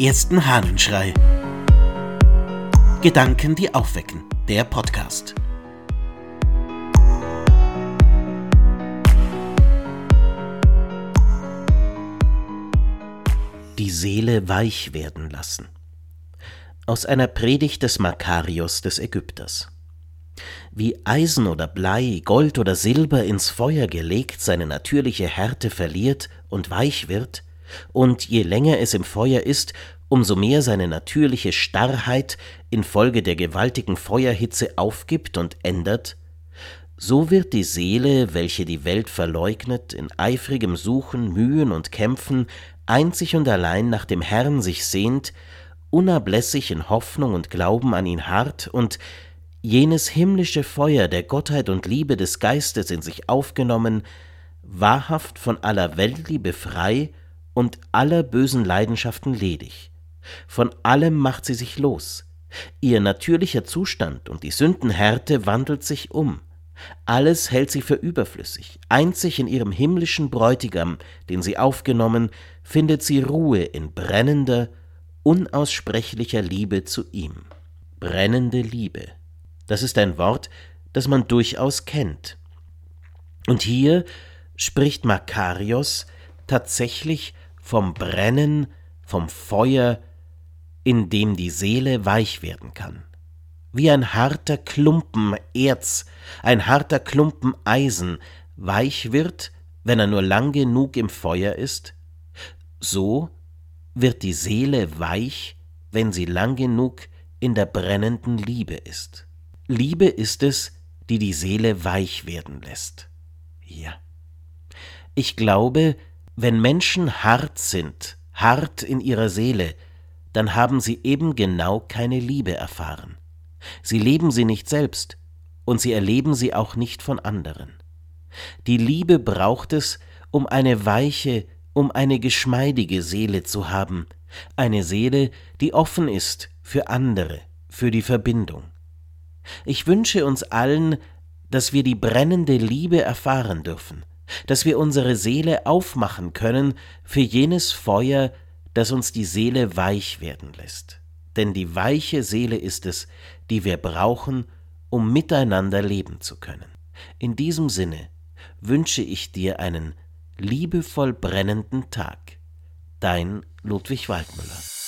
ersten Hahnenschrei. Gedanken, die aufwecken. Der Podcast. Die Seele weich werden lassen. Aus einer Predigt des Makarios des Ägypters. Wie Eisen oder Blei, Gold oder Silber ins Feuer gelegt seine natürliche Härte verliert und weich wird, und je länger es im Feuer ist, umso mehr seine natürliche Starrheit infolge der gewaltigen Feuerhitze aufgibt und ändert, so wird die Seele, welche die Welt verleugnet, in eifrigem Suchen, Mühen und Kämpfen einzig und allein nach dem Herrn sich sehnt, unablässig in Hoffnung und Glauben an ihn harrt und jenes himmlische Feuer der Gottheit und Liebe des Geistes in sich aufgenommen, wahrhaft von aller Weltliebe frei und aller bösen Leidenschaften ledig. Von allem macht sie sich los. Ihr natürlicher Zustand und die Sündenhärte wandelt sich um. Alles hält sie für überflüssig. Einzig in ihrem himmlischen Bräutigam, den sie aufgenommen, findet sie Ruhe in brennender, unaussprechlicher Liebe zu ihm. Brennende Liebe. Das ist ein Wort, das man durchaus kennt. Und hier spricht Makarios tatsächlich vom Brennen, vom Feuer, in dem die Seele weich werden kann. Wie ein harter Klumpen Erz, ein harter Klumpen Eisen weich wird, wenn er nur lang genug im Feuer ist, so wird die Seele weich, wenn sie lang genug in der brennenden Liebe ist. Liebe ist es, die die Seele weich werden lässt. Ja. Ich glaube, wenn Menschen hart sind, hart in ihrer Seele, dann haben sie eben genau keine Liebe erfahren. Sie leben sie nicht selbst und sie erleben sie auch nicht von anderen. Die Liebe braucht es, um eine weiche, um eine geschmeidige Seele zu haben, eine Seele, die offen ist für andere, für die Verbindung. Ich wünsche uns allen, dass wir die brennende Liebe erfahren dürfen, dass wir unsere Seele aufmachen können für jenes Feuer, das uns die Seele weich werden lässt. Denn die weiche Seele ist es, die wir brauchen, um miteinander leben zu können. In diesem Sinne wünsche ich dir einen liebevoll brennenden Tag. Dein Ludwig Waldmüller.